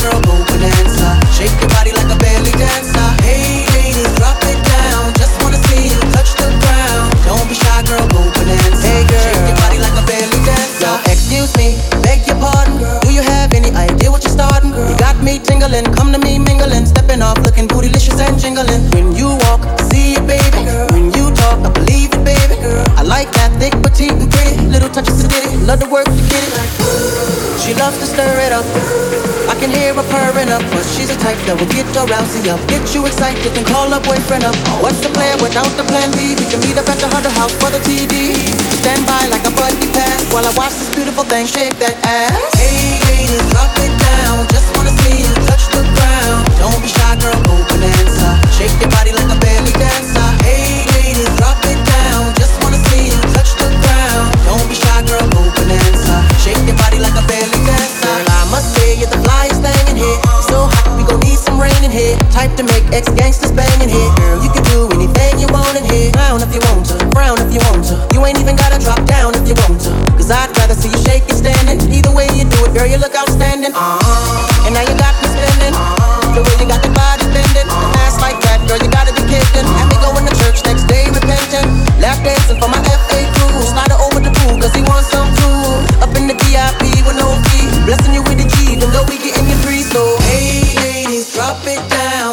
girl. Shake your body like a belly dancer. Hey ladies, drop it down. Just wanna see you touch the ground. Don't be shy, girl, shake your body like a belly dancer. Excuse me, beg your pardon, girl. Do you have any idea what you're starting, girl? Got me tingling, come to me mingling, stepping looking bootylicious and jingling. When you walk, I see it, baby girl. When you talk, I believe it, baby girl. I like that thick, pretty. Little touches to get it, love to work to get it. She loves to stir it up. I can hear her purring up, but she's a type that will get your rousey up. Get you excited and call her boyfriend up. What's the plan without the plan B? We can meet up at the Hunter House for the TD. Stand by like a buddy pass while I watch this beautiful thing shake that ass. Ex gangsters banging here. Girl, you can do anything you want in here. Frown if you want to, frown if you want to. You ain't even gotta drop down if you want to. Cause I'd rather see you shake it standing. Either way you do it, girl, you look outstanding. Uh-huh. And now you got me spending. The way you got the body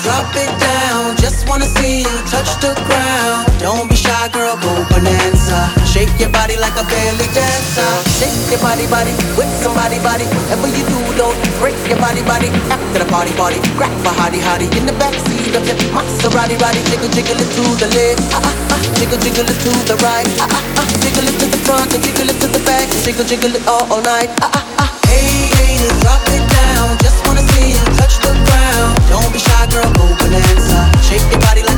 drop it down. Just wanna see you touch the ground. Don't be shy, girl, go bananza. Shake your body like a belly dancer. Shake your body, body with somebody, body. Whatever you do, don't break your body, body. After the party, party, grab a hottie, hottie in the backseat of your Maserati, body. Jiggle, jiggle it to the left, ah ah ah. Jiggle, jiggle it to the right, ah ah ah. Jiggle it to the front and jiggle it to the back. Jiggle, jiggle it all, all night, ah ah ah girl, go bananza. Shake your body like